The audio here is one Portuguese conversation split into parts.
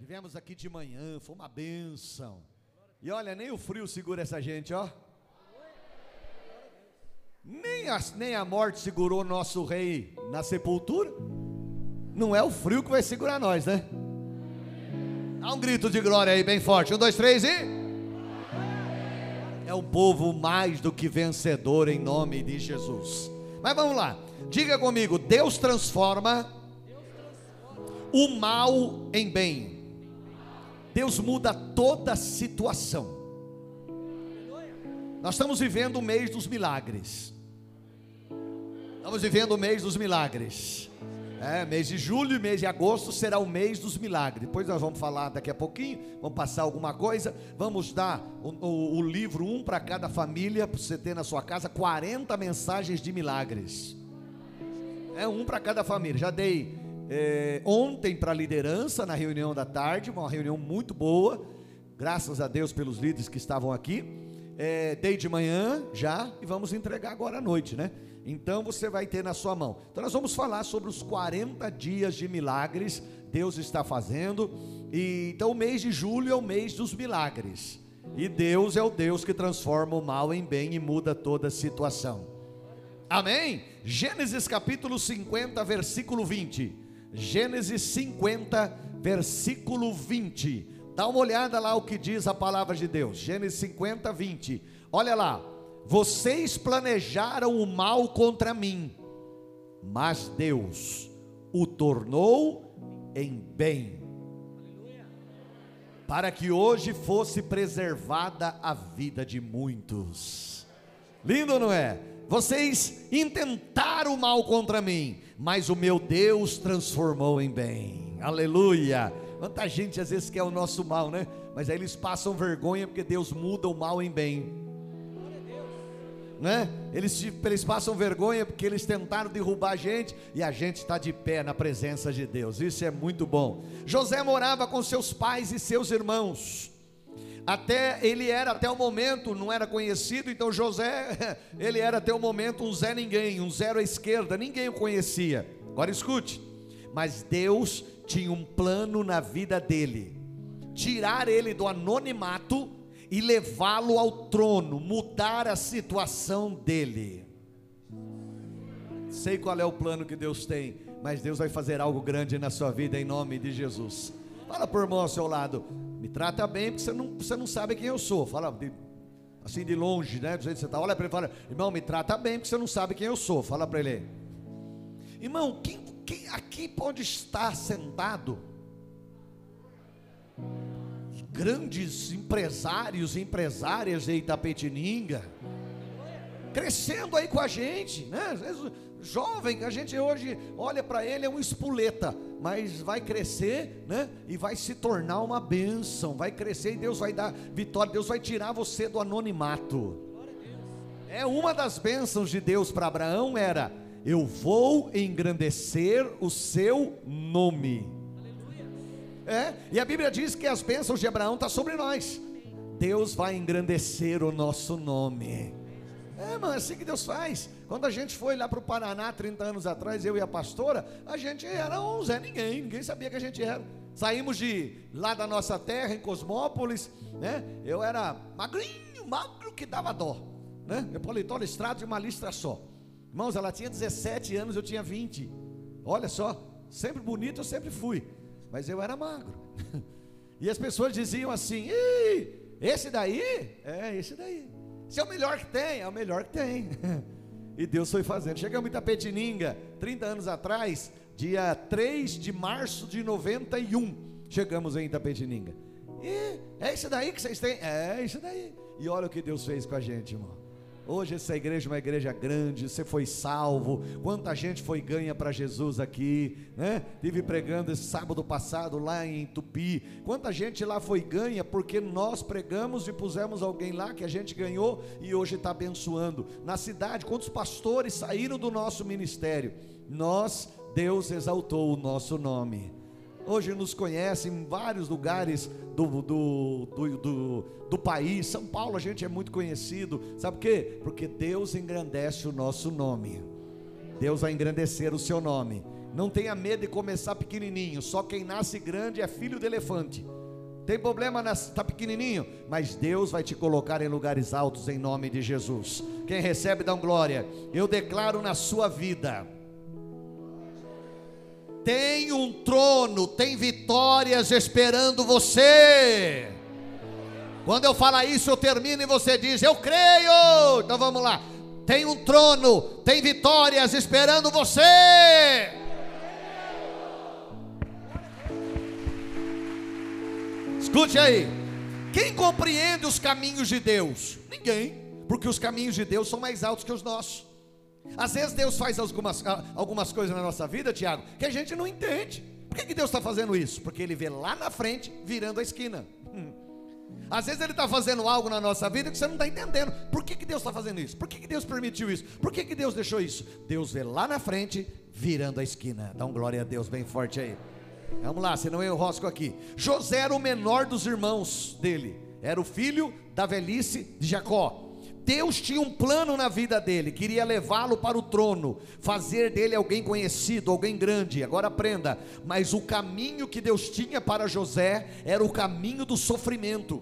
Tivemos aqui de manhã, foi uma benção. E olha, nem o frio segura essa gente, ó. Nem a, nem a morte segurou nosso rei na sepultura. Não é o frio que vai segurar nós, né? Dá um grito de glória aí, bem forte. Um, dois, três e. É um povo mais do que vencedor em nome de Jesus. Mas vamos lá, diga comigo: Deus transforma o mal em bem. Deus muda toda a situação. Nós estamos vivendo o mês dos milagres. Estamos vivendo o mês dos milagres. É, mês de julho e mês de agosto será o mês dos milagres. Depois nós vamos falar daqui a pouquinho, vamos passar alguma coisa. Vamos dar o, o, o livro, um para cada família, para você ter na sua casa 40 mensagens de milagres. É um para cada família. Já dei é, ontem para a liderança na reunião da tarde, uma reunião muito boa. Graças a Deus pelos líderes que estavam aqui. É, dei de manhã já e vamos entregar agora à noite, né? Então você vai ter na sua mão. Então nós vamos falar sobre os 40 dias de milagres Deus está fazendo. E então o mês de julho é o mês dos milagres. E Deus é o Deus que transforma o mal em bem e muda toda a situação. Amém? Gênesis capítulo 50, versículo 20. Gênesis 50, versículo 20. Dá uma olhada lá o que diz a palavra de Deus. Gênesis 50, 20. Olha lá. Vocês planejaram o mal contra mim, mas Deus o tornou em bem, para que hoje fosse preservada a vida de muitos. Lindo, não é? Vocês intentaram mal contra mim, mas o meu Deus transformou em bem. Aleluia. Quanta gente às vezes quer o nosso mal, né? Mas aí eles passam vergonha porque Deus muda o mal em bem né? Eles, eles passam vergonha porque eles tentaram derrubar a gente e a gente está de pé na presença de Deus. Isso é muito bom. José morava com seus pais e seus irmãos. Até ele era até o momento, não era conhecido, então José, ele era até o momento um Zé ninguém, um zero à esquerda, ninguém o conhecia. Agora escute. Mas Deus tinha um plano na vida dele. Tirar ele do anonimato e levá-lo ao trono, mudar a situação dele. Sei qual é o plano que Deus tem, mas Deus vai fazer algo grande na sua vida em nome de Jesus. Fala por irmão ao seu lado, me trata bem, porque você não, você não sabe quem eu sou. Fala de, assim de longe, né? Do jeito que você está. Olha para ele e fala, irmão, me trata bem, porque você não sabe quem eu sou. Fala para ele. Irmão, quem, quem aqui pode estar sentado? grandes empresários e empresárias de Itapetininga, crescendo aí com a gente, né? Jovem, a gente hoje olha para ele, é um espuleta, mas vai crescer, né? E vai se tornar uma bênção, vai crescer e Deus vai dar vitória, Deus vai tirar você do anonimato. É uma das bênçãos de Deus para Abraão era: eu vou engrandecer o seu nome. É, e a Bíblia diz que as bênçãos de Abraão estão tá sobre nós. Deus vai engrandecer o nosso nome. É, mano, é assim que Deus faz. Quando a gente foi lá para o Paraná 30 anos atrás, eu e a pastora, a gente era um Zé Ninguém, ninguém sabia que a gente era. Saímos de lá da nossa terra, em Cosmópolis, né? Eu era magrinho, magro que dava dó, né? Meu paletó listrado de uma listra só. Irmãos, ela tinha 17 anos, eu tinha 20. Olha só, sempre bonito eu sempre fui mas eu era magro. E as pessoas diziam assim: esse daí? É, esse daí. Se é o melhor que tem, é o melhor que tem. E Deus foi fazendo. Chegamos em Itapetininga, 30 anos atrás, dia 3 de março de 91. Chegamos em Itapetininga. E é esse daí que vocês têm? É, esse daí. E olha o que Deus fez com a gente, irmão. Hoje essa igreja é uma igreja grande, você foi salvo. Quanta gente foi ganha para Jesus aqui, né? Tive pregando esse sábado passado lá em Tupi. Quanta gente lá foi ganha porque nós pregamos e pusemos alguém lá que a gente ganhou e hoje está abençoando. Na cidade, quantos pastores saíram do nosso ministério? Nós, Deus exaltou o nosso nome hoje nos conhece em vários lugares do, do, do, do, do país. São Paulo a gente é muito conhecido. Sabe por quê? Porque Deus engrandece o nosso nome. Deus vai engrandecer o seu nome. Não tenha medo de começar pequenininho. Só quem nasce grande é filho de elefante. Tem problema, está pequenininho, mas Deus vai te colocar em lugares altos em nome de Jesus. Quem recebe, dá um glória. Eu declaro na sua vida. Tem um trono, tem vitórias esperando você. Quando eu falar isso, eu termino e você diz: Eu creio. Então vamos lá. Tem um trono, tem vitórias esperando você. Escute aí. Quem compreende os caminhos de Deus? Ninguém, porque os caminhos de Deus são mais altos que os nossos. Às vezes Deus faz algumas, algumas coisas na nossa vida, Tiago, que a gente não entende. Por que, que Deus está fazendo isso? Porque Ele vê lá na frente, virando a esquina. Hum. Às vezes Ele está fazendo algo na nossa vida que você não está entendendo. Por que, que Deus está fazendo isso? Por que, que Deus permitiu isso? Por que, que Deus deixou isso? Deus vê lá na frente, virando a esquina. Dá um glória a Deus bem forte aí. Vamos lá, senão eu rosco aqui. José era o menor dos irmãos dele, era o filho da velhice de Jacó. Deus tinha um plano na vida dele, queria levá-lo para o trono, fazer dele alguém conhecido, alguém grande. Agora aprenda, mas o caminho que Deus tinha para José era o caminho do sofrimento.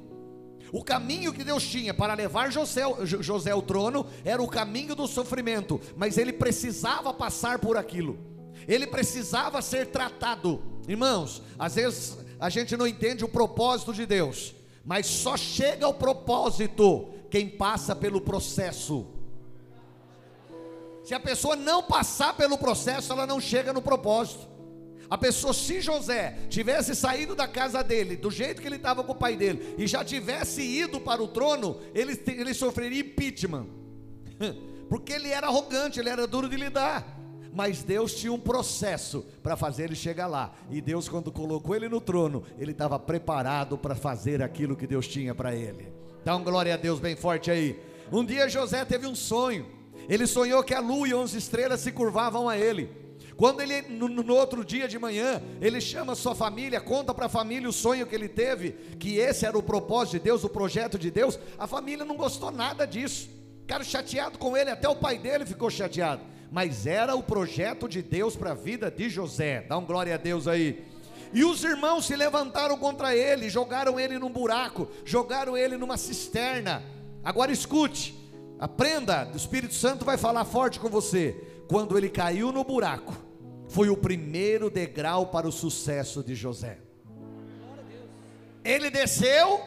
O caminho que Deus tinha para levar José, José ao trono era o caminho do sofrimento, mas ele precisava passar por aquilo, ele precisava ser tratado. Irmãos, às vezes a gente não entende o propósito de Deus, mas só chega ao propósito quem passa pelo processo. Se a pessoa não passar pelo processo, ela não chega no propósito. A pessoa, se José tivesse saído da casa dele, do jeito que ele estava com o pai dele, e já tivesse ido para o trono, ele, ele sofreria impeachment, porque ele era arrogante, ele era duro de lidar mas Deus tinha um processo para fazer ele chegar lá. E Deus, quando colocou ele no trono, ele estava preparado para fazer aquilo que Deus tinha para ele. Dá um glória a Deus bem forte aí. Um dia José teve um sonho. Ele sonhou que a lua e onze estrelas se curvavam a ele. Quando ele, no, no, outro dia de manhã, ele chama sua família, conta para a família o sonho que ele teve, que esse era o propósito de Deus, o projeto de Deus, a família não gostou nada disso. Ficaram chateado com ele, até o pai dele ficou chateado mas era o projeto de Deus para a vida de José. Dá um glória a Deus aí. E os irmãos se levantaram contra ele, jogaram ele num buraco, jogaram ele numa cisterna. Agora escute, aprenda, o Espírito Santo vai falar forte com você. Quando ele caiu no buraco, foi o primeiro degrau para o sucesso de José. Ele desceu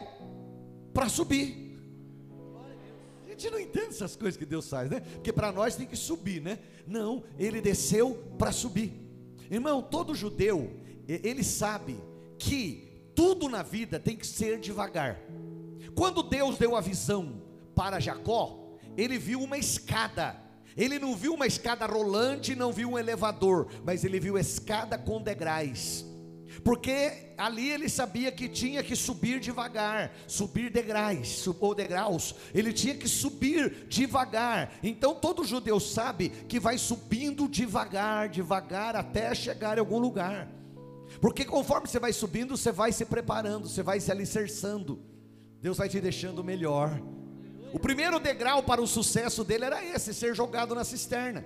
para subir gente não entende essas coisas que Deus faz, né? Porque para nós tem que subir, né? Não, ele desceu para subir. Irmão, todo judeu, ele sabe que tudo na vida tem que ser devagar. Quando Deus deu a visão para Jacó, ele viu uma escada. Ele não viu uma escada rolante, não viu um elevador, mas ele viu escada com degraus porque ali ele sabia que tinha que subir devagar, subir degraus, ou degraus, ele tinha que subir devagar. Então todo judeu sabe que vai subindo devagar, devagar até chegar em algum lugar. Porque conforme você vai subindo, você vai se preparando, você vai se alicerçando. Deus vai te deixando melhor. O primeiro degrau para o sucesso dele era esse, ser jogado na cisterna.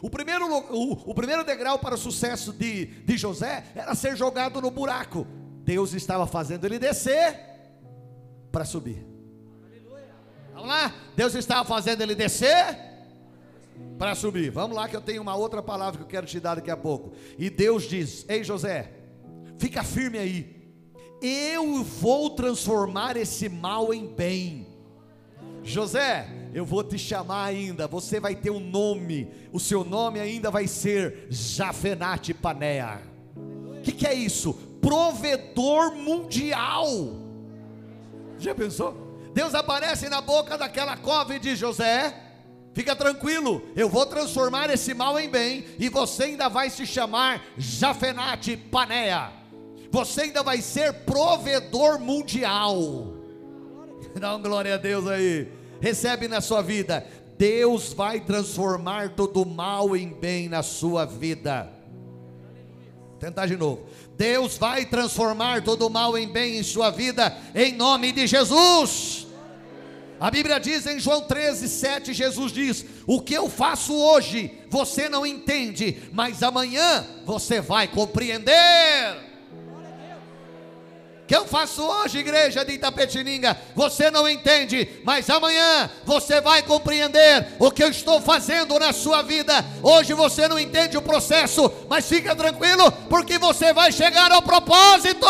O primeiro, o, o primeiro degrau para o sucesso de, de José era ser jogado no buraco. Deus estava fazendo ele descer para subir. Vamos lá? Deus estava fazendo ele descer para subir. Vamos lá que eu tenho uma outra palavra que eu quero te dar daqui a pouco. E Deus diz: Ei José, fica firme aí. Eu vou transformar esse mal em bem. José, eu vou te chamar ainda, você vai ter um nome, o seu nome ainda vai ser Jafenate Panea. O que, que é isso? Provedor mundial. Já pensou? Deus aparece na boca daquela cova e diz: José, fica tranquilo, eu vou transformar esse mal em bem, e você ainda vai se chamar Jafenate Panea. Você ainda vai ser provedor mundial. Dá uma glória a Deus aí. Recebe na sua vida. Deus vai transformar todo mal em bem na sua vida. Vou tentar de novo. Deus vai transformar todo mal em bem em sua vida, em nome de Jesus. A Bíblia diz em João 13, 7, Jesus diz: O que eu faço hoje, você não entende, mas amanhã você vai compreender que eu faço hoje, igreja de Itapetininga, você não entende, mas amanhã você vai compreender o que eu estou fazendo na sua vida. Hoje você não entende o processo, mas fica tranquilo, porque você vai chegar ao propósito.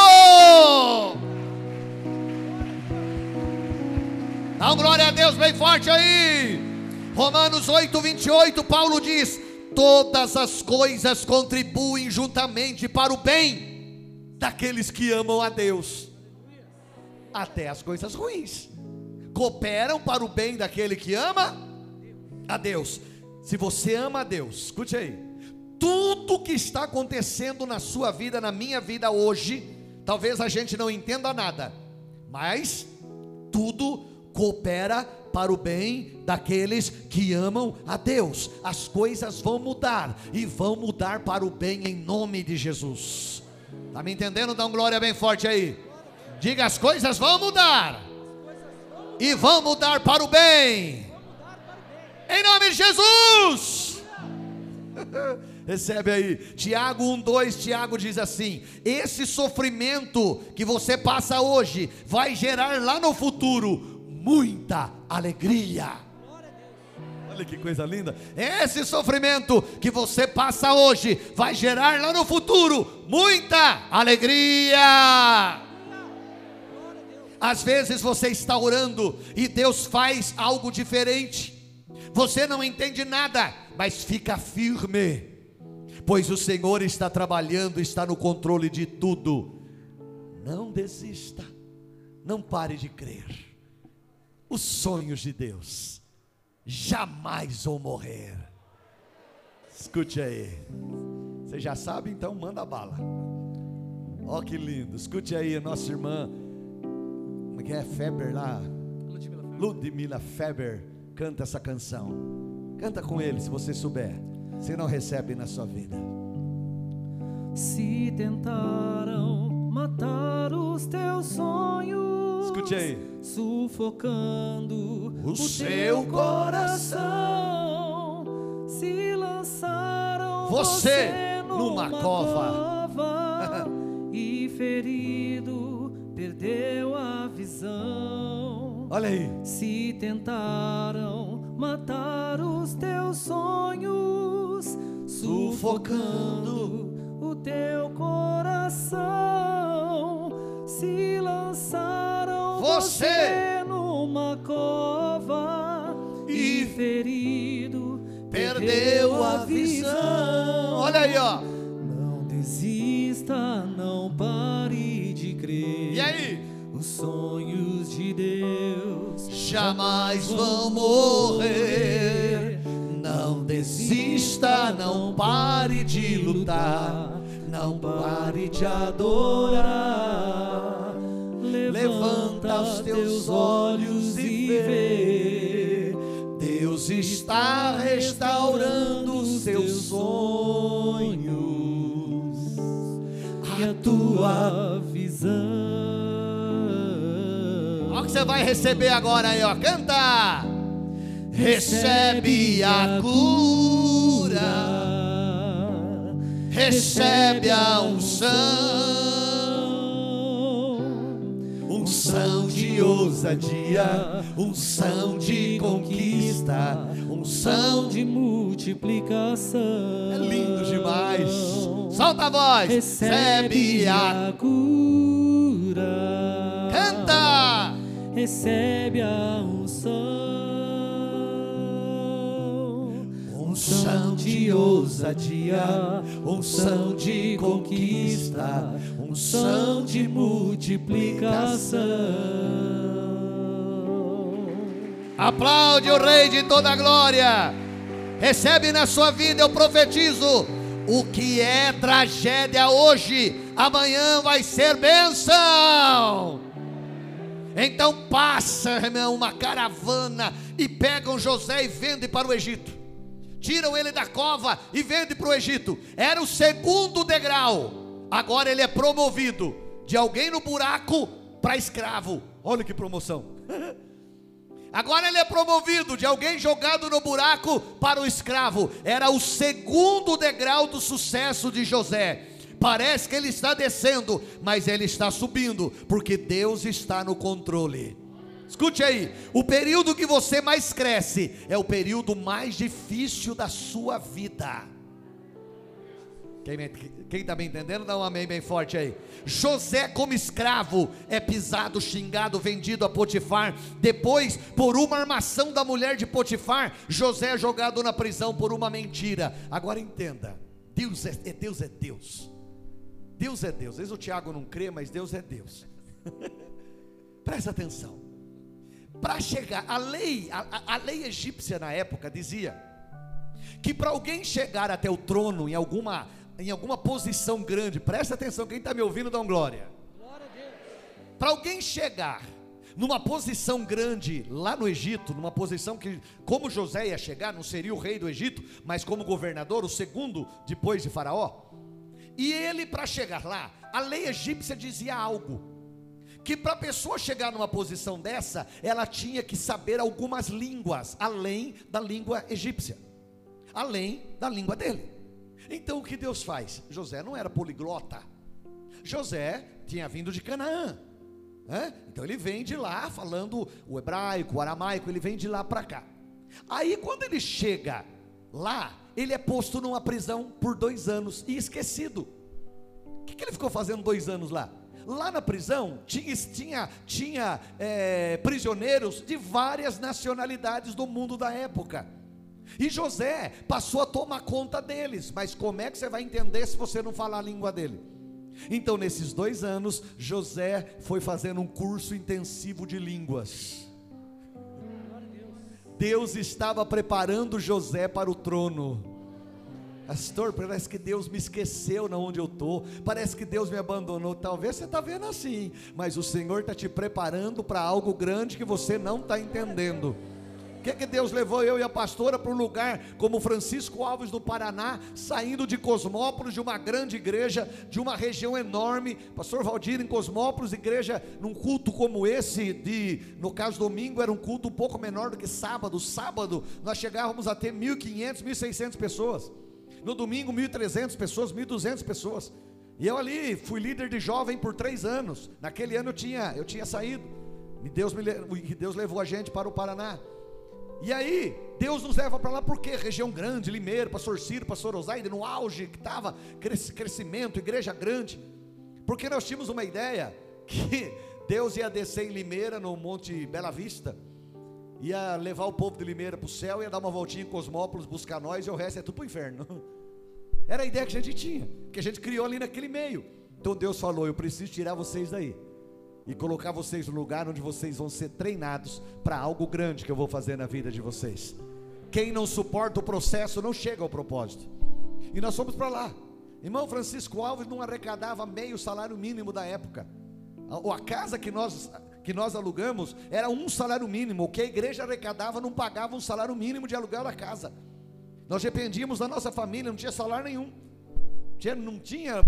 Dá glória a Deus bem forte aí. Romanos 8, 28, Paulo diz: Todas as coisas contribuem juntamente para o bem daqueles que amam a Deus, até as coisas ruins cooperam para o bem daquele que ama a Deus. Se você ama a Deus, escute aí, tudo que está acontecendo na sua vida, na minha vida hoje, talvez a gente não entenda nada, mas tudo coopera para o bem daqueles que amam a Deus. As coisas vão mudar e vão mudar para o bem em nome de Jesus. Está me entendendo? Dá um glória bem forte aí. Diga: as coisas vão mudar. E vão mudar para o bem. Em nome de Jesus. Recebe aí, Tiago 1,2, Tiago diz assim: esse sofrimento que você passa hoje vai gerar lá no futuro muita alegria. Olha que coisa linda. Esse sofrimento que você passa hoje vai gerar lá no futuro muita alegria. Às vezes você está orando e Deus faz algo diferente. Você não entende nada, mas fica firme, pois o Senhor está trabalhando, está no controle de tudo. Não desista, não pare de crer. Os sonhos de Deus jamais vou morrer. Escute aí. Você já sabe, então manda bala. Ó oh, que lindo. Escute aí, nossa irmã. Como é que é? Feber lá. Ludmila Feber. Ludmila Feber canta essa canção. Canta com ele se você souber. Se não recebe na sua vida. Se tentaram matar os teus sonhos Escute aí. Sufocando o, o seu coração. Se lançaram você, você numa, numa cova. cova e ferido perdeu a visão. Olha aí. Se tentaram matar os teus sonhos, sufocando o teu coração, se lançaram você numa cova e ferido perdeu a visão. Olha aí, ó. Não desista, não pare de crer. E aí? Os sonhos de Deus jamais vão morrer. Não desista, não pare de lutar, não pare de adorar. Levanta os teus olhos e vê. Deus está restaurando os teus sonhos a tua visão. Olha o que você vai receber agora aí, ó. Canta! Recebe a cura, recebe a unção unção de ousadia, unção de conquista, unção de multiplicação. É lindo demais. Solta a voz. Recebe a cura. Canta. Recebe a unção unção de ousadia, unção de conquista, unção de multiplicação. Aplaude o Rei de toda a glória. Recebe na sua vida, eu profetizo. O que é tragédia hoje, amanhã vai ser bênção. Então passa, irmão, uma caravana e pegam José e vendem para o Egito tiram ele da cova e vendem para o Egito. Era o segundo degrau. Agora ele é promovido de alguém no buraco para escravo. Olha que promoção. Agora ele é promovido de alguém jogado no buraco para o escravo. Era o segundo degrau do sucesso de José. Parece que ele está descendo, mas ele está subindo, porque Deus está no controle. Escute aí, o período que você mais cresce é o período mais difícil da sua vida. Quem está me entendendo, dá um amém bem forte aí. José, como escravo, é pisado, xingado, vendido a Potifar. Depois, por uma armação da mulher de Potifar, José é jogado na prisão por uma mentira. Agora entenda: Deus é, é Deus. É Deus. Deus é Deus. Às vezes o Tiago não crê, mas Deus é Deus. Presta atenção. Para chegar, a lei, a, a lei egípcia na época dizia que para alguém chegar até o trono em alguma em alguma posição grande, presta atenção, quem está me ouvindo, dá um glória. Para alguém chegar numa posição grande lá no Egito, numa posição que, como José ia chegar, não seria o rei do Egito, mas como governador, o segundo depois de Faraó. E ele, para chegar lá, a lei egípcia dizia algo. Que para a pessoa chegar numa posição dessa, ela tinha que saber algumas línguas, além da língua egípcia, além da língua dele. Então o que Deus faz? José não era poliglota. José tinha vindo de Canaã. Né? Então ele vem de lá falando o hebraico, o aramaico, ele vem de lá para cá. Aí quando ele chega lá, ele é posto numa prisão por dois anos e esquecido. O que, que ele ficou fazendo dois anos lá? Lá na prisão tinha, tinha, tinha é, prisioneiros de várias nacionalidades do mundo da época. E José passou a tomar conta deles, mas como é que você vai entender se você não falar a língua dele? Então, nesses dois anos, José foi fazendo um curso intensivo de línguas. Deus estava preparando José para o trono. Pastor, parece que Deus me esqueceu na onde eu estou. Parece que Deus me abandonou. Talvez você está vendo assim, mas o Senhor está te preparando para algo grande que você não está entendendo que, que Deus levou eu e a pastora para um lugar como Francisco Alves do Paraná, saindo de Cosmópolis, de uma grande igreja, de uma região enorme. Pastor Valdir em Cosmópolis, igreja num culto como esse, de, no caso domingo, era um culto um pouco menor do que sábado. Sábado nós chegávamos a ter 1.500, 1.600 pessoas. No domingo, 1.300 pessoas, 1.200 pessoas. E eu ali fui líder de jovem por três anos. Naquele ano eu tinha, eu tinha saído. E Deus, me, Deus levou a gente para o Paraná. E aí, Deus nos leva para lá porque região grande, Limeiro, Pastor Ciro, Pastor Osaide, no auge que estava crescimento, igreja grande. Porque nós tínhamos uma ideia que Deus ia descer em Limeira, no Monte Bela Vista, ia levar o povo de Limeira para o céu, ia dar uma voltinha em Cosmópolis, buscar nós, e o resto é tudo para o inferno. Era a ideia que a gente tinha, que a gente criou ali naquele meio. Então Deus falou: Eu preciso tirar vocês daí e colocar vocês no lugar onde vocês vão ser treinados para algo grande que eu vou fazer na vida de vocês. Quem não suporta o processo não chega ao propósito. E nós fomos para lá. Irmão Francisco Alves não arrecadava meio salário mínimo da época. A, a casa que nós que nós alugamos era um salário mínimo. O que a igreja arrecadava não pagava um salário mínimo de aluguel da casa. Nós dependíamos da nossa família, não tinha salário nenhum. Não tinha,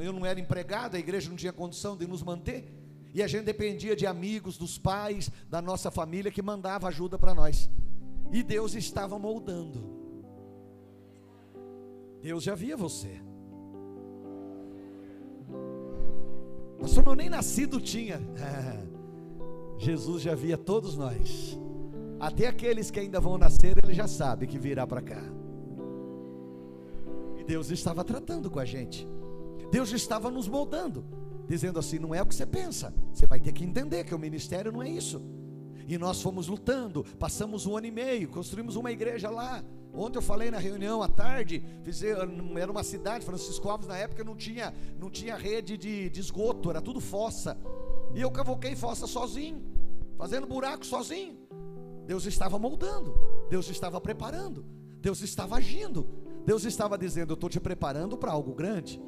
eu não era empregado, a igreja não tinha condição de nos manter. E a gente dependia de amigos, dos pais, da nossa família que mandava ajuda para nós. E Deus estava moldando. Deus já via você. Pastor, eu nem nascido tinha. Jesus já via todos nós. Até aqueles que ainda vão nascer, ele já sabe que virá para cá. E Deus estava tratando com a gente. Deus estava nos moldando dizendo assim: não é o que você pensa, você vai ter que entender que o ministério não é isso. E nós fomos lutando, passamos um ano e meio, construímos uma igreja lá. Ontem eu falei na reunião à tarde, fiz, era uma cidade, Francisco Alves na época não tinha, não tinha rede de, de esgoto, era tudo fossa. E eu cavoquei fossa sozinho, fazendo buraco sozinho. Deus estava moldando, Deus estava preparando, Deus estava agindo, Deus estava dizendo: Eu estou te preparando para algo grande.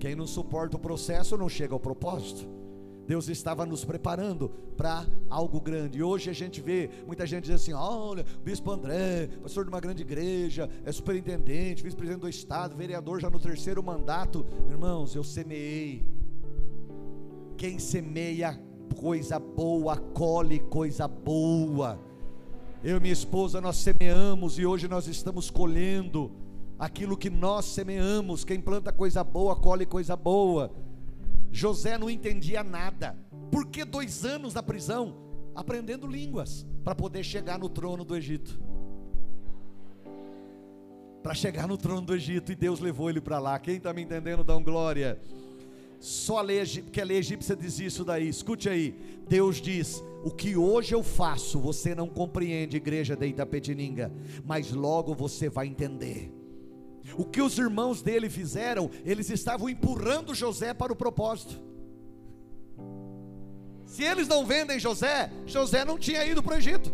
Quem não suporta o processo não chega ao propósito. Deus estava nos preparando para algo grande. E hoje a gente vê muita gente dizer assim: olha, Bispo André, pastor de uma grande igreja, é superintendente, vice-presidente do Estado, vereador já no terceiro mandato. Irmãos, eu semeei. Quem semeia coisa boa, colhe coisa boa. Eu e minha esposa, nós semeamos e hoje nós estamos colhendo aquilo que nós semeamos. Quem planta coisa boa, colhe coisa boa. José não entendia nada. Por que dois anos na prisão? Aprendendo línguas, para poder chegar no trono do Egito. Para chegar no trono do Egito, e Deus levou ele para lá. Quem está me entendendo, dá um glória. Só a lei, porque a lei egípcia diz isso daí. Escute aí. Deus diz: O que hoje eu faço, você não compreende, igreja de Itapetininga, mas logo você vai entender. O que os irmãos dele fizeram, eles estavam empurrando José para o propósito. Se eles não vendem José, José não tinha ido para o Egito.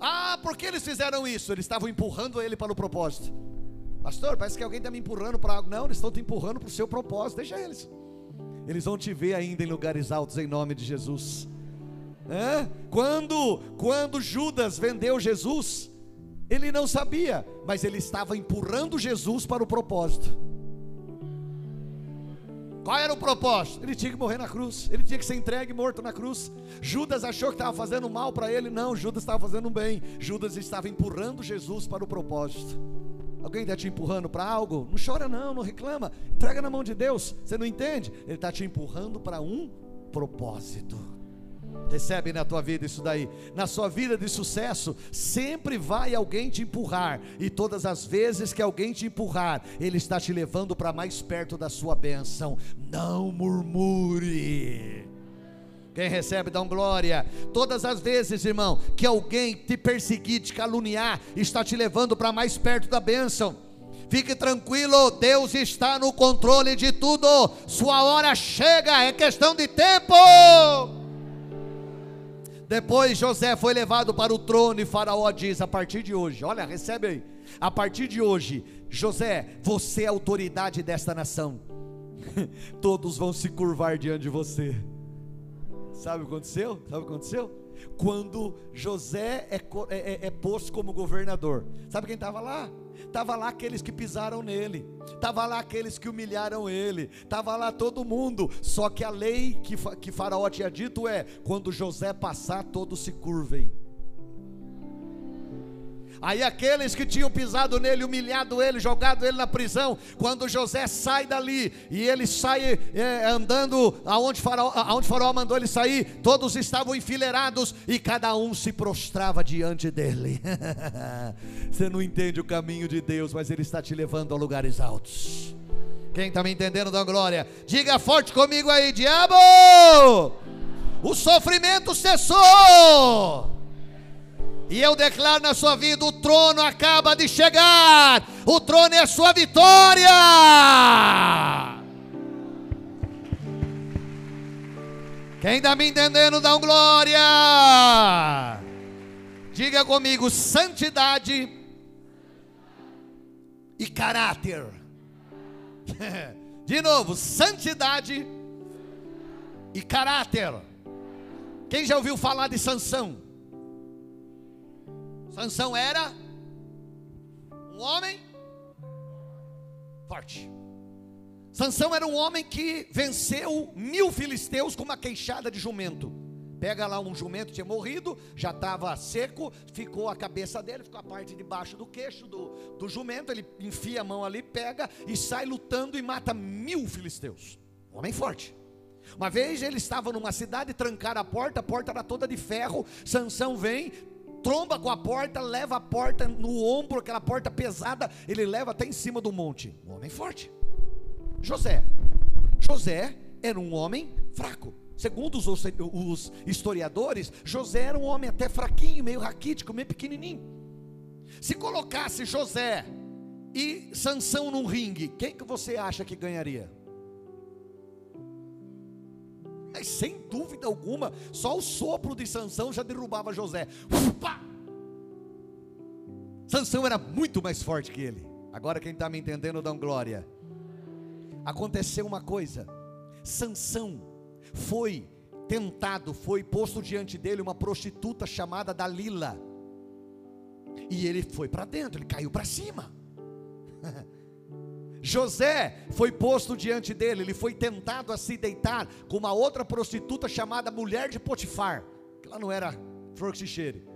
Ah, por que eles fizeram isso? Eles estavam empurrando ele para o propósito. Pastor, parece que alguém está me empurrando para algo. Não, eles estão te empurrando para o seu propósito. Deixa eles. Eles vão te ver ainda em lugares altos em nome de Jesus. É? Quando, quando Judas vendeu Jesus, ele não sabia, mas ele estava empurrando Jesus para o propósito. Qual era o propósito? Ele tinha que morrer na cruz, ele tinha que ser entregue morto na cruz. Judas achou que estava fazendo mal para ele, não, Judas estava fazendo bem. Judas estava empurrando Jesus para o propósito. Alguém está te empurrando para algo? Não chora, não, não reclama. Entrega na mão de Deus. Você não entende? Ele está te empurrando para um propósito. Recebe na tua vida isso daí. Na sua vida de sucesso, sempre vai alguém te empurrar. E todas as vezes que alguém te empurrar, ele está te levando para mais perto da sua bênção. Não murmure. Quem recebe, dá um glória. Todas as vezes, irmão, que alguém te perseguir, te caluniar, está te levando para mais perto da bênção. Fique tranquilo, Deus está no controle de tudo. Sua hora chega, é questão de tempo. Depois José foi levado para o trono e Faraó diz: a partir de hoje, olha, recebe aí. A partir de hoje, José, você é a autoridade desta nação. Todos vão se curvar diante de você. Sabe o que aconteceu? Sabe o que aconteceu? Quando José é, é, é, é posto como governador, sabe quem estava lá? Estava lá aqueles que pisaram nele, estava lá aqueles que humilharam ele, estava lá todo mundo. Só que a lei que, que Faraó tinha dito é: quando José passar, todos se curvem. Aí aqueles que tinham pisado nele, humilhado ele, jogado ele na prisão, quando José sai dali e ele sai é, andando aonde faraó, aonde faraó mandou ele sair, todos estavam enfileirados e cada um se prostrava diante dele. Você não entende o caminho de Deus, mas ele está te levando a lugares altos. Quem está me entendendo, dá glória. Diga forte comigo aí, diabo! O sofrimento cessou. E eu declaro na sua vida: o trono acaba de chegar, o trono é a sua vitória. Quem está me entendendo, dá um glória. Diga comigo: santidade e caráter. De novo, santidade e caráter. Quem já ouviu falar de Sansão? Sansão era um homem forte. Sansão era um homem que venceu mil filisteus com uma queixada de jumento. Pega lá um jumento tinha morrido, já estava seco, ficou a cabeça dele, ficou a parte de baixo do queixo do, do jumento. Ele enfia a mão ali, pega e sai lutando e mata mil filisteus. Um homem forte. Uma vez ele estava numa cidade, trancaram a porta, a porta era toda de ferro. Sansão vem, tromba com a porta, leva a porta no ombro, aquela porta pesada, ele leva até em cima do monte. Um homem forte. José. José era um homem fraco. Segundo os, os historiadores, José era um homem até fraquinho, meio raquítico, meio pequenininho. Se colocasse José e Sansão num ringue, quem que você acha que ganharia? Mas sem dúvida alguma, só o sopro de Sansão já derrubava José. Ufa! Sansão era muito mais forte que ele. Agora quem está me entendendo, dá glória. Aconteceu uma coisa. Sansão foi tentado, foi posto diante dele uma prostituta chamada Dalila. E ele foi para dentro, ele caiu para cima. José foi posto diante dele, ele foi tentado a se deitar com uma outra prostituta chamada mulher de Potifar, que ela não era flor que se cheire.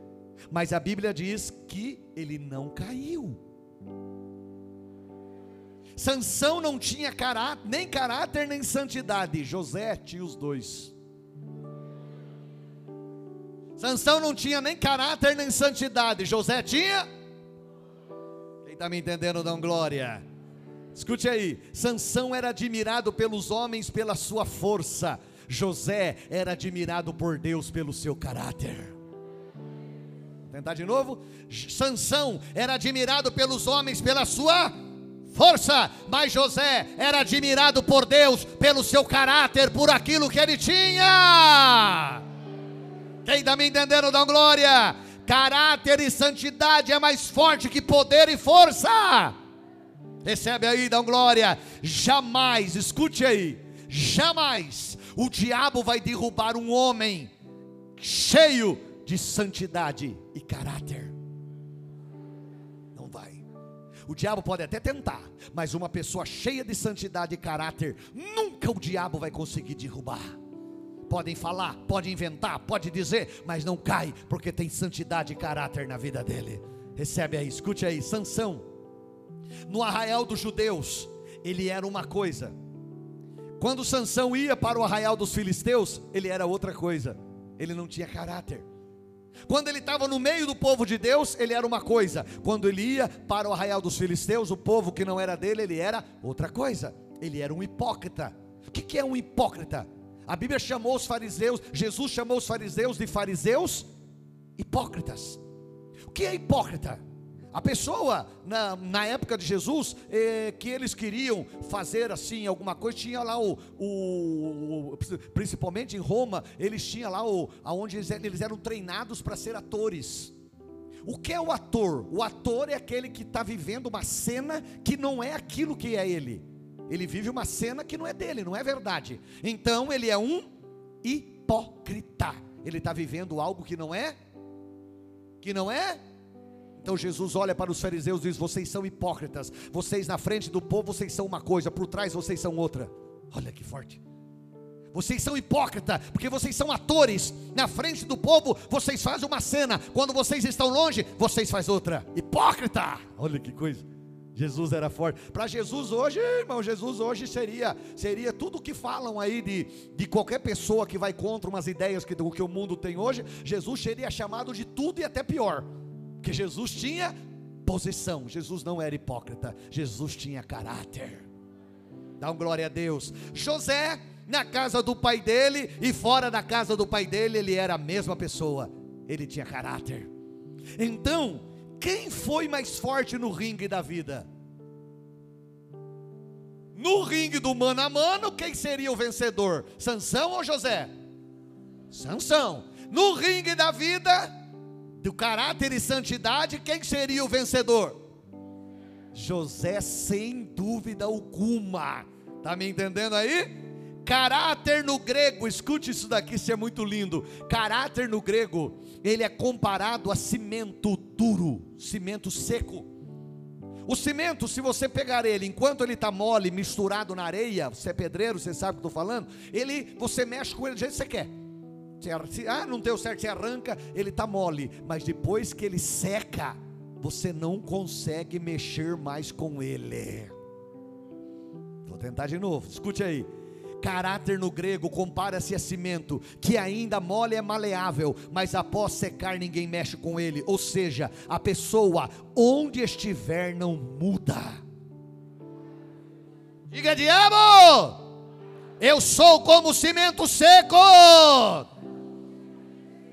Mas a Bíblia diz que ele não caiu. Sansão não tinha nem caráter nem santidade. José tinha os dois. Sansão não tinha nem caráter nem santidade. José tinha. Quem está me entendendo, dão glória. Escute aí, Sansão era admirado pelos homens pela sua força. José era admirado por Deus pelo seu caráter. Vou tentar de novo. Sansão era admirado pelos homens pela sua força, mas José era admirado por Deus pelo seu caráter, por aquilo que ele tinha. Quem está me entendendo, dá glória. Caráter e santidade é mais forte que poder e força. Recebe aí, dá glória. Jamais, escute aí, jamais o diabo vai derrubar um homem cheio de santidade e caráter. Não vai. O diabo pode até tentar, mas uma pessoa cheia de santidade e caráter, nunca o diabo vai conseguir derrubar. Podem falar, pode inventar, pode dizer, mas não cai, porque tem santidade e caráter na vida dele. Recebe aí, escute aí, Sansão no arraial dos judeus, ele era uma coisa. Quando Sansão ia para o arraial dos filisteus, ele era outra coisa. Ele não tinha caráter. Quando ele estava no meio do povo de Deus, ele era uma coisa. Quando ele ia para o arraial dos filisteus, o povo que não era dele, ele era outra coisa. Ele era um hipócrita. O que é um hipócrita? A Bíblia chamou os fariseus, Jesus chamou os fariseus de fariseus hipócritas. O que é hipócrita? A pessoa, na, na época de Jesus, eh, que eles queriam fazer assim, alguma coisa, tinha lá o, o, o principalmente em Roma, eles tinham lá o, aonde eles, eles eram treinados para ser atores. O que é o ator? O ator é aquele que está vivendo uma cena que não é aquilo que é ele. Ele vive uma cena que não é dele, não é verdade. Então ele é um hipócrita. Ele está vivendo algo que não é, que não é então Jesus olha para os fariseus e diz: Vocês são hipócritas. Vocês na frente do povo, vocês são uma coisa, por trás vocês são outra. Olha que forte. Vocês são hipócritas, porque vocês são atores. Na frente do povo, vocês fazem uma cena. Quando vocês estão longe, vocês fazem outra. Hipócrita! Olha que coisa. Jesus era forte. Para Jesus hoje, irmão, Jesus hoje seria seria tudo o que falam aí de, de qualquer pessoa que vai contra umas ideias que, que o mundo tem hoje. Jesus seria chamado de tudo e até pior. Porque Jesus tinha posição, Jesus não era hipócrita, Jesus tinha caráter. Dá um glória a Deus. José, na casa do pai dele e fora da casa do pai dele, ele era a mesma pessoa, ele tinha caráter. Então, quem foi mais forte no ringue da vida? No ringue do mano a mano, quem seria o vencedor? Sansão ou José? Sansão. No ringue da vida, do caráter e santidade, quem seria o vencedor? José, sem dúvida alguma. Está me entendendo aí? Caráter no grego, escute isso daqui, isso é muito lindo. Caráter no grego, ele é comparado a cimento duro, cimento seco. O cimento, se você pegar ele, enquanto ele está mole, misturado na areia, você é pedreiro, você sabe o que estou falando, ele, você mexe com ele do jeito que você quer. Se, ah, não deu certo, você arranca, ele está mole. Mas depois que ele seca, você não consegue mexer mais com ele. Vou tentar de novo, escute aí. Caráter no grego compara-se a cimento, que ainda mole é maleável, mas após secar ninguém mexe com ele. Ou seja, a pessoa, onde estiver, não muda. Diga, diabo! Eu sou como cimento seco.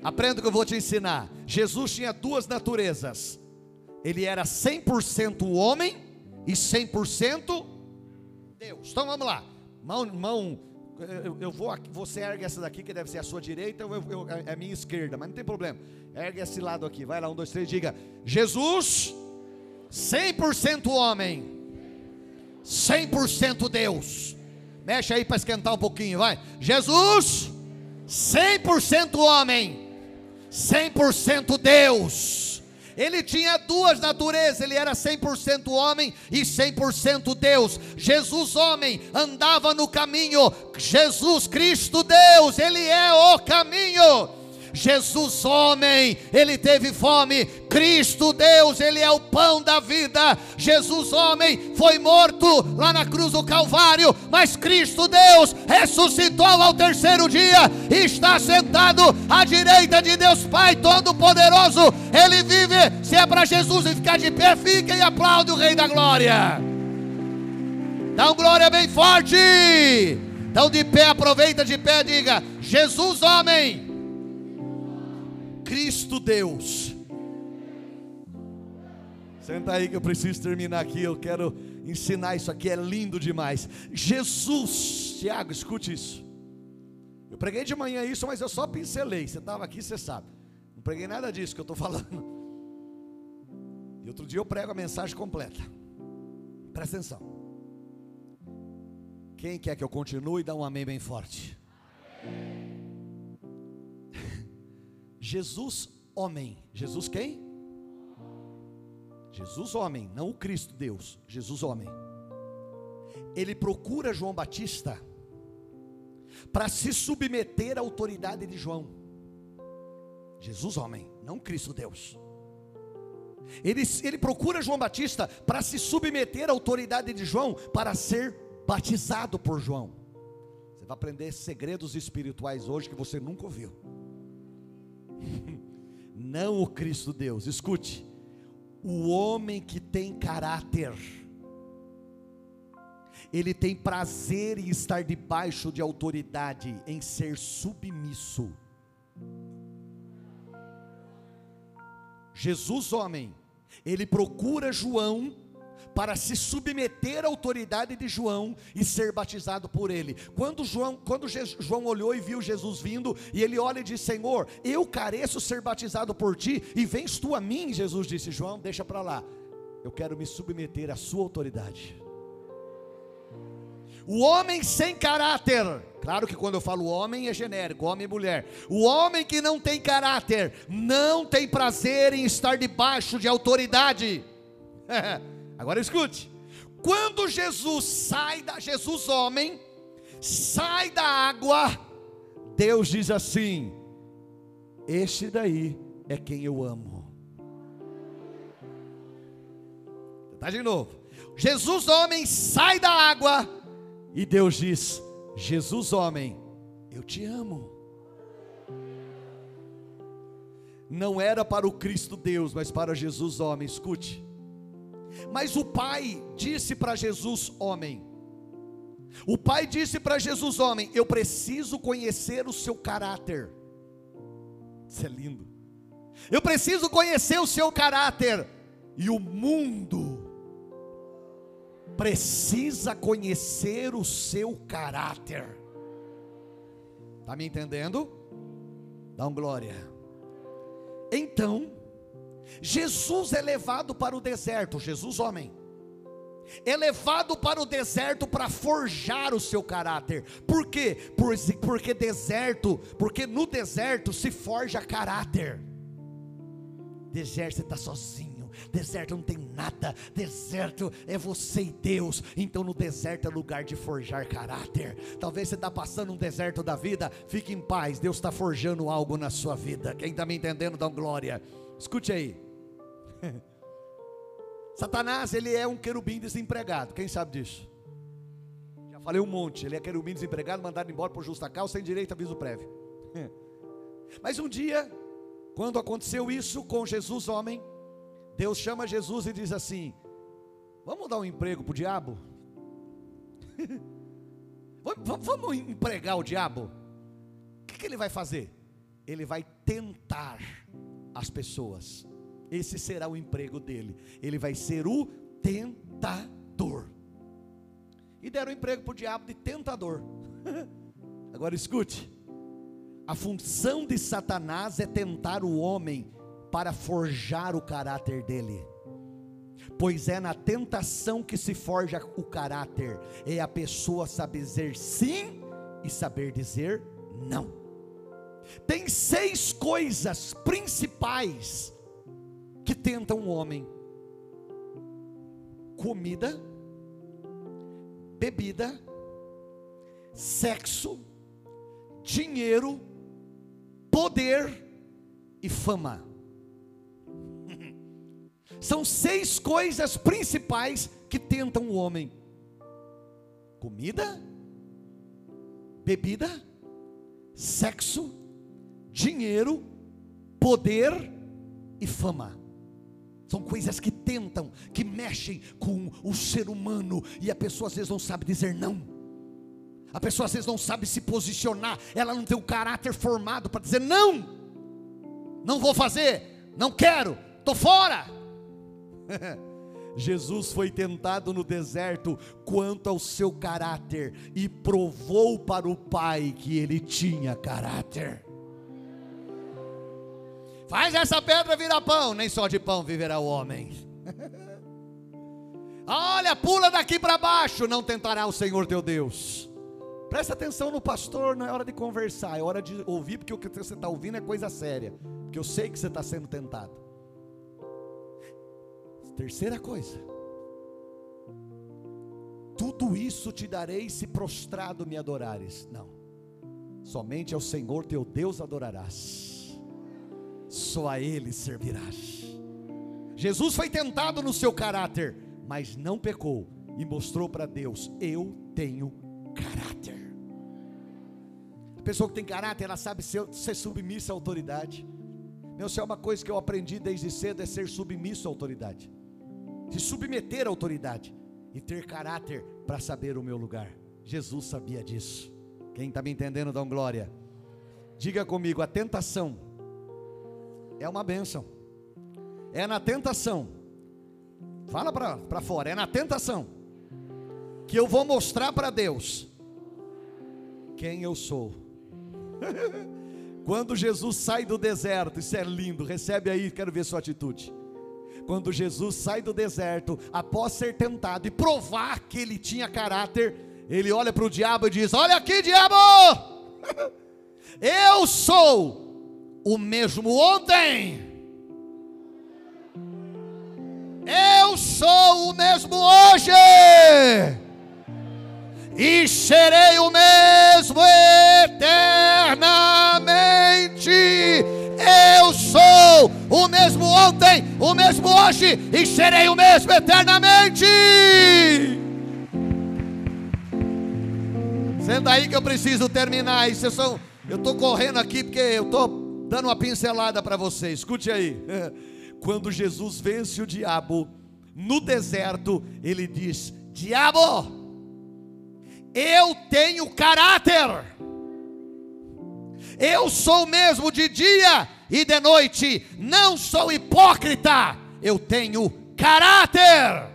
Aprenda o que eu vou te ensinar. Jesus tinha duas naturezas. Ele era 100% homem e 100% Deus. Então vamos lá. Mão, mão eu, eu, vou você ergue essa daqui que deve ser a sua direita, eu, eu, é a minha esquerda, mas não tem problema. Ergue esse lado aqui. Vai lá, um, dois, três, diga: Jesus, 100% homem, 100% Deus. Mexe aí para esquentar um pouquinho, vai. Jesus, 100% homem, 100% Deus. Ele tinha duas naturezas, ele era 100% homem e 100% Deus. Jesus, homem, andava no caminho, Jesus Cristo, Deus, ele é o caminho. Jesus, homem, ele teve fome. Cristo, Deus, ele é o pão da vida. Jesus, homem, foi morto lá na cruz do Calvário, mas Cristo, Deus, ressuscitou ao terceiro dia e está sentado à direita de Deus Pai Todo-Poderoso. Ele vive. Se é para Jesus ficar de pé, fica e aplaude o Rei da Glória. Dá um glória bem forte. Então de pé, aproveita de pé, diga: Jesus, homem. Cristo Deus. Senta aí que eu preciso terminar aqui. Eu quero ensinar isso aqui, é lindo demais. Jesus, Tiago, escute isso. Eu preguei de manhã isso, mas eu só pincelei. Você estava aqui, você sabe. Não preguei nada disso que eu estou falando. E outro dia eu prego a mensagem completa. Presta atenção. Quem quer que eu continue, dá um amém bem forte. Jesus, homem. Jesus quem? Jesus, homem, não o Cristo Deus. Jesus, homem. Ele procura João Batista para se submeter à autoridade de João. Jesus, homem, não Cristo Deus. Ele, ele procura João Batista para se submeter à autoridade de João, para ser batizado por João. Você vai aprender segredos espirituais hoje que você nunca ouviu. Não o Cristo Deus, escute. O homem que tem caráter, ele tem prazer em estar debaixo de autoridade, em ser submisso. Jesus, homem, ele procura João para se submeter à autoridade de João e ser batizado por ele. Quando João, quando João olhou e viu Jesus vindo, e ele olha e diz: Senhor, eu careço ser batizado por ti, e vens tu a mim. Jesus disse: João, deixa para lá, eu quero me submeter à sua autoridade. O homem sem caráter, claro que quando eu falo homem é genérico, homem e mulher. O homem que não tem caráter, não tem prazer em estar debaixo de autoridade. Agora escute. Quando Jesus sai da Jesus homem, sai da água, Deus diz assim: Este daí é quem eu amo. Tá de novo. Jesus homem sai da água e Deus diz: Jesus homem, eu te amo. Não era para o Cristo Deus, mas para Jesus homem. Escute. Mas o pai disse para Jesus, homem. O pai disse para Jesus, homem: Eu preciso conhecer o seu caráter. Isso é lindo. Eu preciso conhecer o seu caráter. E o mundo precisa conhecer o seu caráter. Está me entendendo? Dá um glória. Então, Jesus é levado para o deserto, Jesus homem. É levado para o deserto para forjar o seu caráter. Por quê? Porque deserto, porque no deserto se forja caráter. Deserto você está sozinho, deserto não tem nada, deserto é você e Deus. Então no deserto é lugar de forjar caráter. Talvez você está passando um deserto da vida, fique em paz, Deus está forjando algo na sua vida. Quem está me entendendo, dá glória. Escute aí. Satanás, ele é um querubim desempregado. Quem sabe disso? Já falei um monte. Ele é querubim desempregado, mandado embora por justa causa, sem direito a aviso prévio. Mas um dia, quando aconteceu isso com Jesus, homem, Deus chama Jesus e diz assim: Vamos dar um emprego para o diabo? vamos empregar o diabo? O que, que ele vai fazer? Ele vai tentar as pessoas. Esse será o emprego dele. Ele vai ser o tentador. E deram emprego para o diabo de tentador. Agora escute: a função de Satanás é tentar o homem para forjar o caráter dele. Pois é na tentação que se forja o caráter, é a pessoa saber dizer sim e saber dizer não. Tem seis coisas principais que tentam um homem: comida, bebida, sexo, dinheiro, poder e fama. São seis coisas principais que tentam o homem: comida, bebida, sexo, dinheiro, poder e fama. São coisas que tentam, que mexem com o ser humano, e a pessoa às vezes não sabe dizer não. A pessoa às vezes não sabe se posicionar, ela não tem o caráter formado para dizer não, não vou fazer, não quero, estou fora. Jesus foi tentado no deserto quanto ao seu caráter e provou para o Pai que ele tinha caráter. Faz essa pedra virar pão, nem só de pão viverá o homem. Olha, pula daqui para baixo, não tentará o Senhor teu Deus. Presta atenção no pastor, não é hora de conversar, é hora de ouvir, porque o que você está ouvindo é coisa séria. Porque eu sei que você está sendo tentado. Terceira coisa, tudo isso te darei se prostrado me adorares. Não, somente ao Senhor teu Deus adorarás só a Ele servirás. Jesus foi tentado no seu caráter, mas não pecou e mostrou para Deus: Eu tenho caráter. A pessoa que tem caráter, ela sabe ser, ser submissa à autoridade. Meu céu, uma coisa que eu aprendi desde cedo é ser submisso à autoridade, se submeter à autoridade e ter caráter para saber o meu lugar. Jesus sabia disso. Quem está me entendendo, dá um glória. Diga comigo: a tentação é uma bênção. É na tentação. Fala para fora, é na tentação que eu vou mostrar para Deus quem eu sou. Quando Jesus sai do deserto, isso é lindo, recebe aí, quero ver sua atitude. Quando Jesus sai do deserto, após ser tentado e provar que ele tinha caráter, ele olha para o diabo e diz: Olha aqui, diabo, eu sou o mesmo ontem. Eu sou o mesmo hoje. E serei o mesmo eternamente. Eu sou o mesmo ontem, o mesmo hoje e serei o mesmo eternamente. Sendo aí que eu preciso terminar. Isso são, eu estou correndo aqui porque eu estou dando uma pincelada para você, escute aí. Quando Jesus vence o diabo no deserto, ele diz: Diabo, eu tenho caráter, eu sou mesmo de dia e de noite, não sou hipócrita, eu tenho caráter.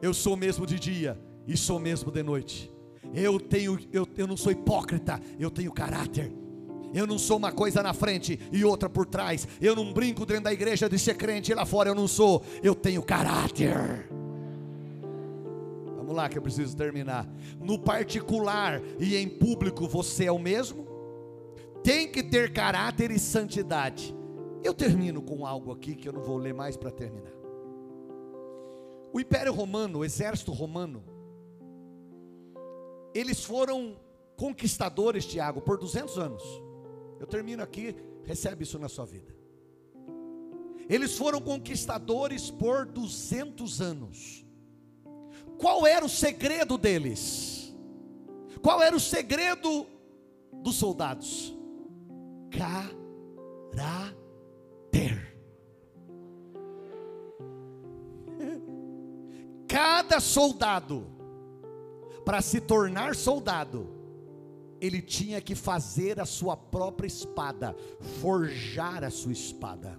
Eu sou mesmo de dia e sou mesmo de noite. Eu tenho, eu, eu não sou hipócrita, eu tenho caráter. Eu não sou uma coisa na frente e outra por trás. Eu não brinco dentro da igreja de ser crente e lá fora eu não sou. Eu tenho caráter. Vamos lá que eu preciso terminar. No particular e em público você é o mesmo? Tem que ter caráter e santidade. Eu termino com algo aqui que eu não vou ler mais para terminar. O Império Romano, o exército romano, eles foram conquistadores, Tiago, por 200 anos. Eu termino aqui, recebe isso na sua vida. Eles foram conquistadores por 200 anos. Qual era o segredo deles? Qual era o segredo dos soldados? Caráter. Cada soldado para se tornar soldado, ele tinha que fazer a sua própria espada, forjar a sua espada.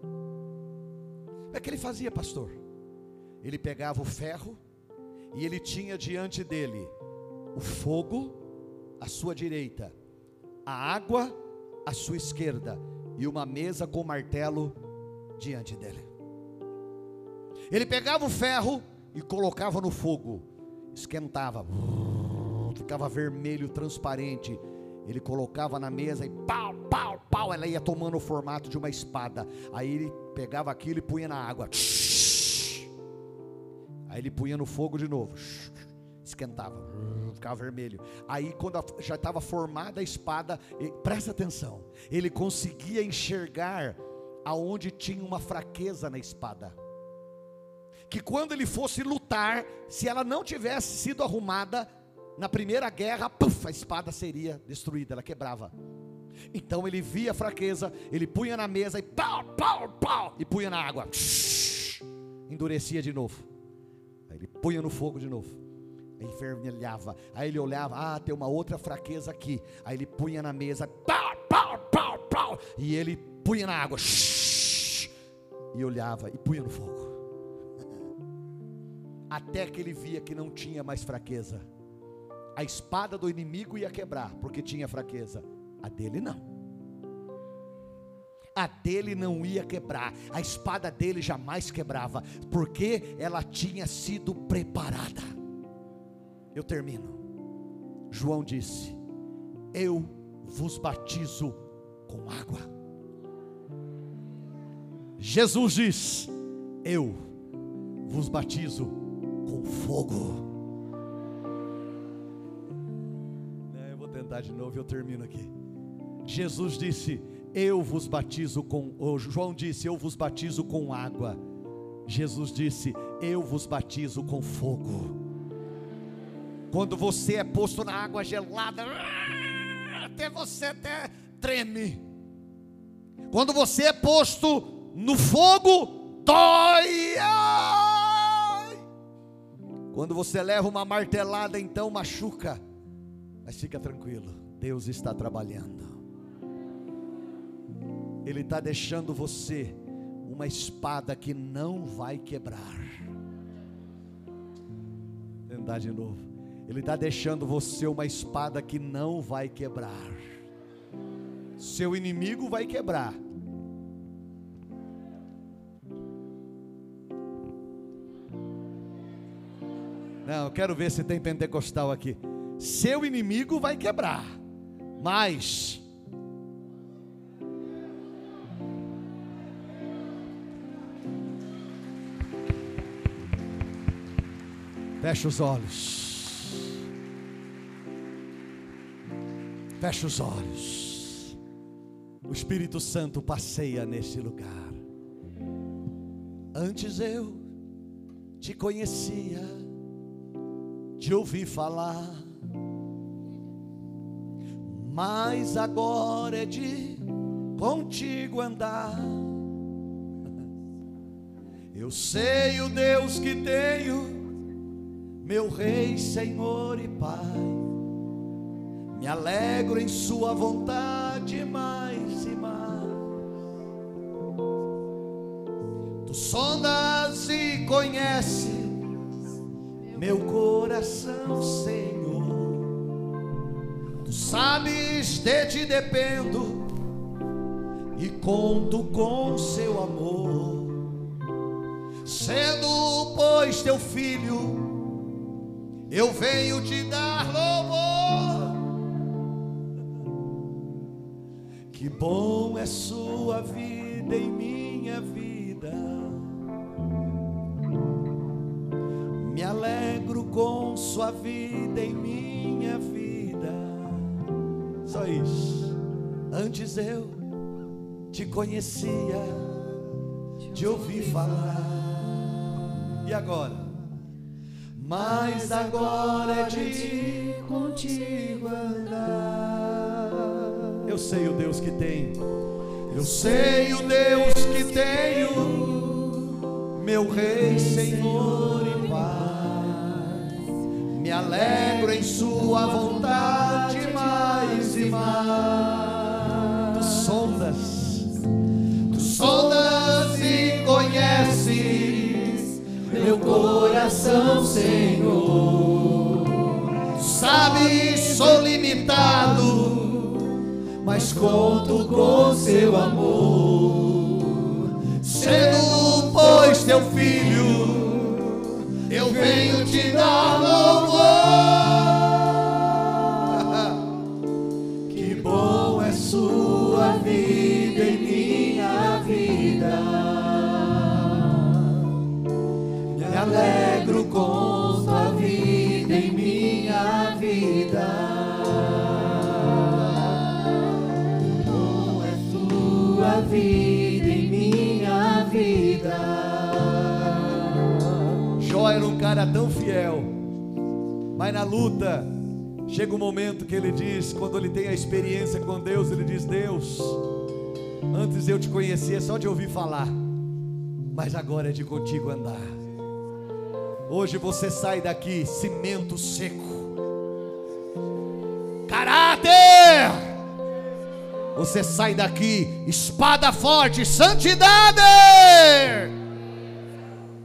Como é que ele fazia, pastor? Ele pegava o ferro e ele tinha diante dele o fogo à sua direita, a água à sua esquerda e uma mesa com martelo diante dele. Ele pegava o ferro e colocava no fogo, esquentava, ficava vermelho, transparente. Ele colocava na mesa e pau, pau, pau, ela ia tomando o formato de uma espada. Aí ele pegava aquilo e punha na água. Aí ele punha no fogo de novo. esquentava, ficava vermelho. Aí, quando já estava formada a espada, presta atenção, ele conseguia enxergar aonde tinha uma fraqueza na espada. Que quando ele fosse lutar, se ela não tivesse sido arrumada, na primeira guerra, puf, a espada seria destruída, ela quebrava. Então ele via a fraqueza, ele punha na mesa e pau, pau, pau, e punha na água. Endurecia de novo. Aí ele punha no fogo de novo. Aí envermelhava. Aí ele olhava, ah, tem uma outra fraqueza aqui. Aí ele punha na mesa, pau, pau, pau, pau, e ele punha na água. E olhava e punha no fogo. Até que ele via que não tinha mais fraqueza. A espada do inimigo ia quebrar, porque tinha fraqueza. A dele não. A dele não ia quebrar, a espada dele jamais quebrava, porque ela tinha sido preparada. Eu termino. João disse: Eu vos batizo com água. Jesus diz: Eu vos batizo com fogo. É, Eu vou tentar de novo e eu termino aqui. Jesus disse: Eu vos batizo com. João disse: Eu vos batizo com água. Jesus disse: Eu vos batizo com fogo. Quando você é posto na água gelada, até você até treme. Quando você é posto no fogo, dói. Quando você leva uma martelada, então machuca. Mas fica tranquilo, Deus está trabalhando. Ele está deixando você uma espada que não vai quebrar. Vou Tentar de novo. Ele está deixando você uma espada que não vai quebrar. Seu inimigo vai quebrar. Não, eu quero ver se tem pentecostal aqui. Seu inimigo vai quebrar, mas Fecha os olhos. Fecha os olhos. O Espírito Santo passeia neste lugar. Antes eu te conhecia, te ouvi falar, mas agora é de contigo andar. Eu sei o Deus que tenho meu Rei, Senhor e Pai. Me alegro em Sua vontade mais e mais. Tu sondas meu coração, Senhor. Tu sabes, de ti dependo e conto com Seu amor. Sendo, pois, teu filho eu venho te dar louvor. Que bom é sua vida em minha vida. Sua vida em minha vida. Só isso. Antes eu te conhecia, te ouvi falar. E agora? Mas agora é de contigo andar. Eu sei o Deus que tenho. Eu sei o Deus que tenho. Meu Rei, Senhor. Me alegro em Sua vontade mais e mais. Tu sondas, tu sondas e conheces meu coração, Senhor. Tu sabes, sou limitado, mas conto com seu amor. Sendo, pois, teu filho, eu venho te dar louvor. Sua vida em minha vida. Me alegro com tua vida em minha vida. Bom é tua vida em minha vida. Jó era um cara tão fiel, mas na luta, chega um momento que ele diz, quando ele tem a experiência com Deus, ele diz: Deus, antes eu te conhecia só de ouvir falar, mas agora é de contigo andar. Hoje você sai daqui cimento seco, caráter. Você sai daqui espada forte, santidade.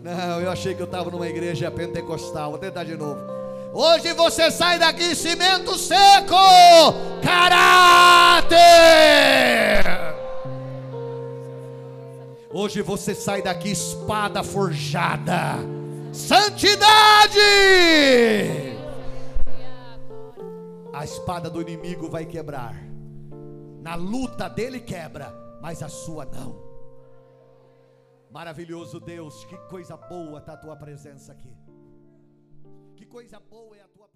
Não, eu achei que eu estava numa igreja pentecostal. Vou tentar de novo. Hoje você sai daqui cimento seco, caráter. Hoje você sai daqui espada forjada, santidade. A espada do inimigo vai quebrar. Na luta dele quebra, mas a sua não. Maravilhoso Deus, que coisa boa está a tua presença aqui. Coisa boa é a tua.